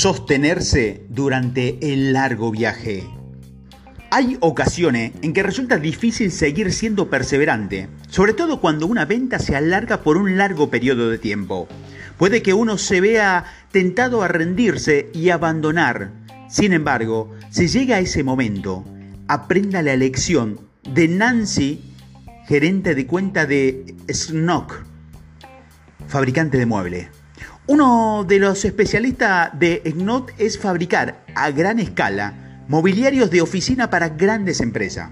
Sostenerse durante el largo viaje. Hay ocasiones en que resulta difícil seguir siendo perseverante, sobre todo cuando una venta se alarga por un largo periodo de tiempo. Puede que uno se vea tentado a rendirse y abandonar. Sin embargo, si llega a ese momento, aprenda la lección de Nancy, gerente de cuenta de Snock, fabricante de muebles. Uno de los especialistas de Snot es fabricar a gran escala mobiliarios de oficina para grandes empresas.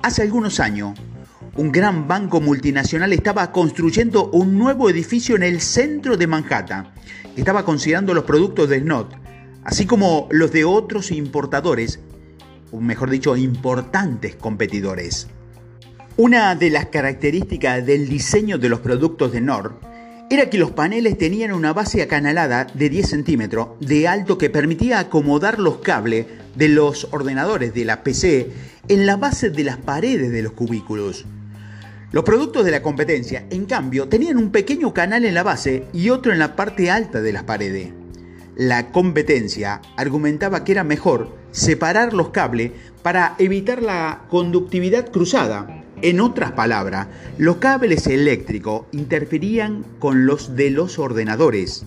Hace algunos años, un gran banco multinacional estaba construyendo un nuevo edificio en el centro de Manhattan. Estaba considerando los productos de Snot, así como los de otros importadores, o mejor dicho, importantes competidores. Una de las características del diseño de los productos de Nord era que los paneles tenían una base acanalada de 10 centímetros de alto que permitía acomodar los cables de los ordenadores de la PC en la base de las paredes de los cubículos. Los productos de la competencia, en cambio, tenían un pequeño canal en la base y otro en la parte alta de las paredes. La competencia argumentaba que era mejor separar los cables para evitar la conductividad cruzada en otras palabras, los cables eléctricos interferían con los de los ordenadores.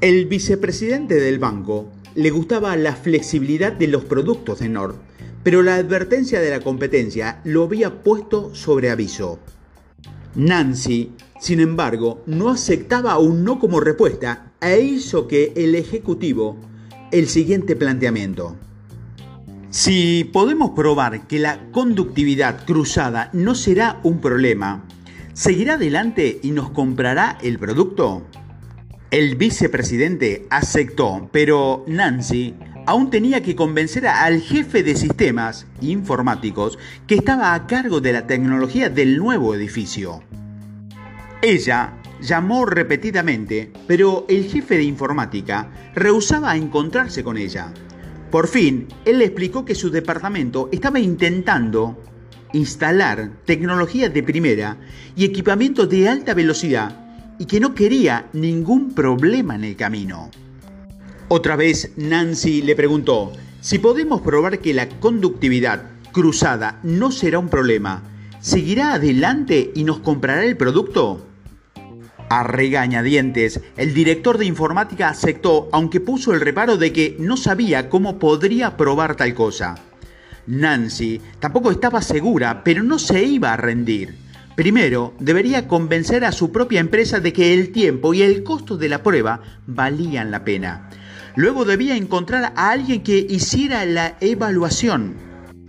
El vicepresidente del banco le gustaba la flexibilidad de los productos de Nord, pero la advertencia de la competencia lo había puesto sobre aviso. Nancy, sin embargo, no aceptaba un no como respuesta e hizo que el ejecutivo el siguiente planteamiento. Si podemos probar que la conductividad cruzada no será un problema, ¿seguirá adelante y nos comprará el producto? El vicepresidente aceptó, pero Nancy aún tenía que convencer al jefe de sistemas informáticos que estaba a cargo de la tecnología del nuevo edificio. Ella llamó repetidamente, pero el jefe de informática rehusaba encontrarse con ella. Por fin, él explicó que su departamento estaba intentando instalar tecnología de primera y equipamiento de alta velocidad y que no quería ningún problema en el camino. Otra vez Nancy le preguntó, si podemos probar que la conductividad cruzada no será un problema, ¿seguirá adelante y nos comprará el producto? A regañadientes, el director de informática aceptó, aunque puso el reparo de que no sabía cómo podría probar tal cosa. Nancy tampoco estaba segura, pero no se iba a rendir. Primero, debería convencer a su propia empresa de que el tiempo y el costo de la prueba valían la pena. Luego debía encontrar a alguien que hiciera la evaluación.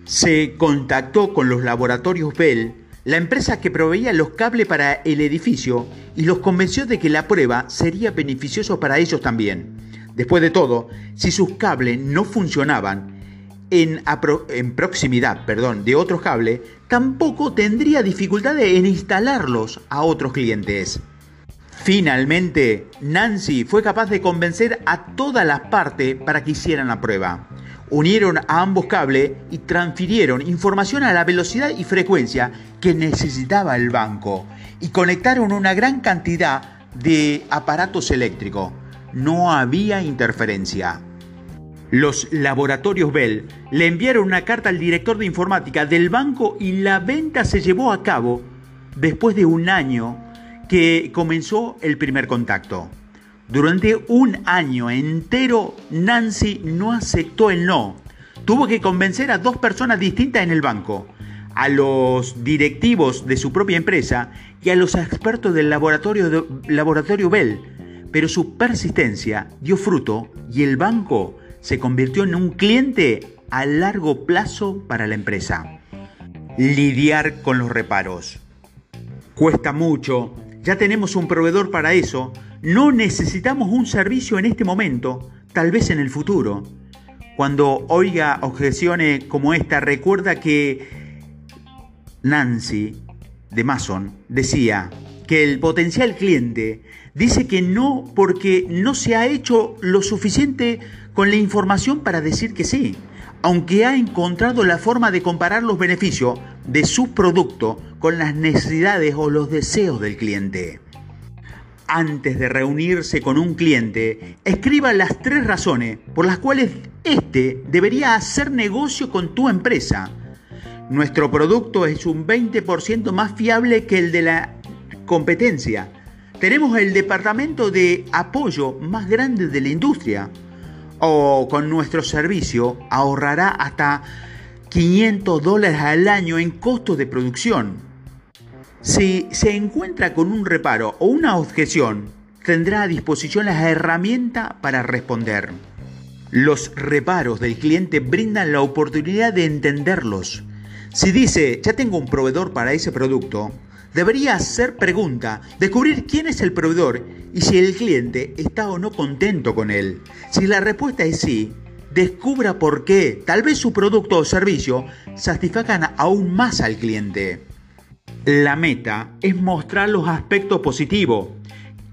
Se contactó con los laboratorios Bell la empresa que proveía los cables para el edificio y los convenció de que la prueba sería beneficioso para ellos también. Después de todo, si sus cables no funcionaban en, proximidad perdón, de otros cables, tampoco tendría dificultades en instalarlos a otros clientes. Finalmente, Nancy fue capaz de convencer a todas las partes para que hicieran la prueba unieron a ambos cables y transfirieron información a la velocidad y frecuencia que necesitaba el banco y conectaron una gran cantidad de aparatos eléctricos. No había interferencia. Los laboratorios Bell le enviaron una carta al director de informática del banco y la venta se llevó a cabo después de un año que comenzó el primer contacto. Durante un año entero, Nancy no aceptó el no. Tuvo que convencer a dos personas distintas en el banco, a los directivos de su propia empresa y a los expertos del laboratorio, Bell. Pero su persistencia dio fruto y el banco se convirtió en un cliente a largo plazo para la empresa. Lidiar con los reparos. Cuesta mucho, ya tenemos un proveedor para eso, no necesitamos un servicio en este momento, tal vez en el futuro. Cuando oiga objeciones como esta, recuerda que Nancy de Mason decía que el potencial cliente dice que no porque no se ha hecho lo suficiente con la información para decir que sí, aunque ha encontrado la forma de comparar los beneficios de su producto con las necesidades o los deseos del cliente. Antes de reunirse con un cliente, escriba las tres razones por las cuales éste debería hacer negocio con tu empresa. Nuestro producto es un 20% más fiable que el de la competencia. Tenemos el departamento de apoyo más grande de la industria. O con nuestro servicio ahorrará hasta 500 dólares al año en costos de producción. Si se encuentra con un reparo o una objeción, tendrá a disposición las herramientas para responder. Los reparos del cliente brindan la oportunidad de entenderlos. Si dice, ya tengo un proveedor para ese producto, debería hacer pregunta, descubrir quién es el proveedor y si el cliente está o no contento con él. Si la respuesta es sí, descubra por qué tal vez su producto o servicio satisfagan aún más al cliente. La meta es mostrar los aspectos positivos.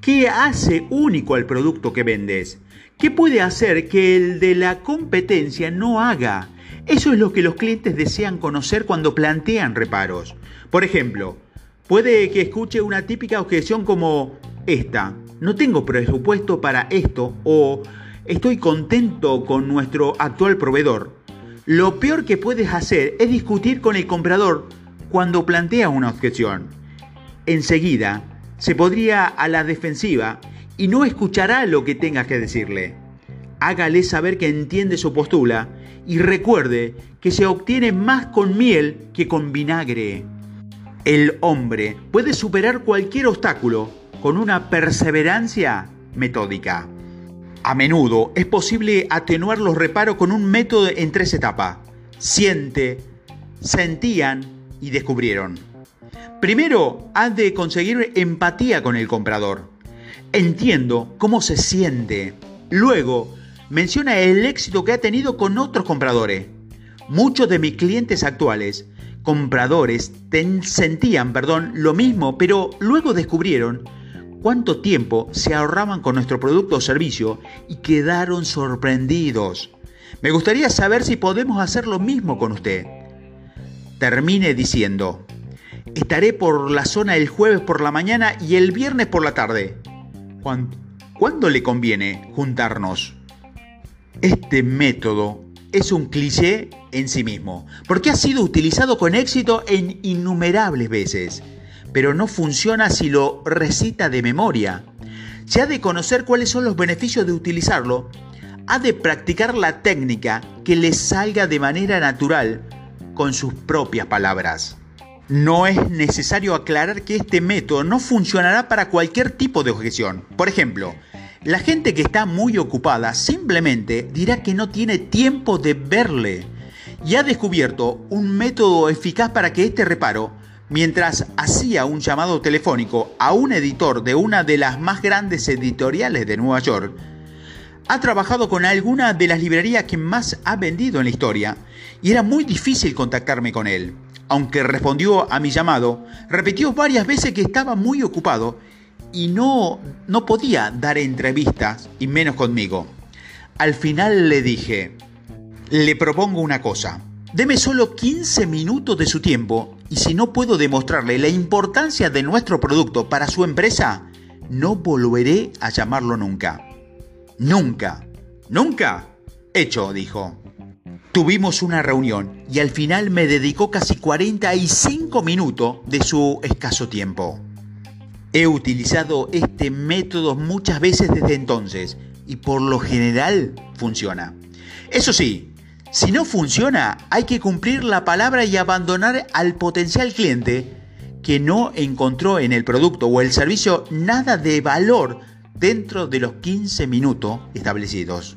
¿Qué hace único al producto que vendes? ¿Qué puede hacer que el de la competencia no haga? Eso es lo que los clientes desean conocer cuando plantean reparos. Por ejemplo, puede que escuche una típica objeción como esta, no tengo presupuesto para esto o estoy contento con nuestro actual proveedor. Lo peor que puedes hacer es discutir con el comprador cuando plantea una objeción. Enseguida se podría a la defensiva y no escuchará lo que tengas que decirle. Hágale saber que entiende su postura y recuerde que se obtiene más con miel que con vinagre. El hombre puede superar cualquier obstáculo con una perseverancia metódica. A menudo es posible atenuar los reparos con un método en tres etapas. Siente, sentían y descubrieron. Primero, has de conseguir empatía con el comprador. Entiendo cómo se siente. Luego, menciona el éxito que ha tenido con otros compradores. Muchos de mis clientes actuales, compradores, sentían, perdón, lo mismo, pero luego descubrieron cuánto tiempo se ahorraban con nuestro producto o servicio y quedaron sorprendidos. Me gustaría saber si podemos hacer lo mismo con usted termine diciendo, estaré por la zona el jueves por la mañana y el viernes por la tarde. ¿Cuándo, le conviene juntarnos? Este método es un cliché en sí mismo, porque ha sido utilizado con éxito en innumerables veces, pero no funciona si lo recita de memoria. Se ha de conocer cuáles son los beneficios de utilizarlo, ha de practicar la técnica que le salga de manera natural con sus propias palabras. No es necesario aclarar que este método no funcionará para cualquier tipo de objeción. Por ejemplo, la gente que está muy ocupada simplemente dirá que no tiene tiempo de verle y ha descubierto un método eficaz para que este reparo, mientras hacía un llamado telefónico a un editor de una de las más grandes editoriales de Nueva York, ha trabajado con alguna de las librerías que más ha vendido en la historia y era muy difícil contactarme con él. Aunque respondió a mi llamado, repitió varias veces que estaba muy ocupado y no, no podía dar entrevistas y menos conmigo. Al final le dije, le propongo una cosa, deme solo 15 minutos de su tiempo y si no puedo demostrarle la importancia de nuestro producto para su empresa, no volveré a llamarlo nunca. Nunca, nunca. Hecho, dijo. Tuvimos una reunión y al final me dedicó casi 45 minutos de su escaso tiempo. He utilizado este método muchas veces desde entonces y por lo general funciona. Eso sí, si no funciona, hay que cumplir la palabra y abandonar al potencial cliente que no encontró en el producto o el servicio nada de valor dentro de los 15 minutos establecidos.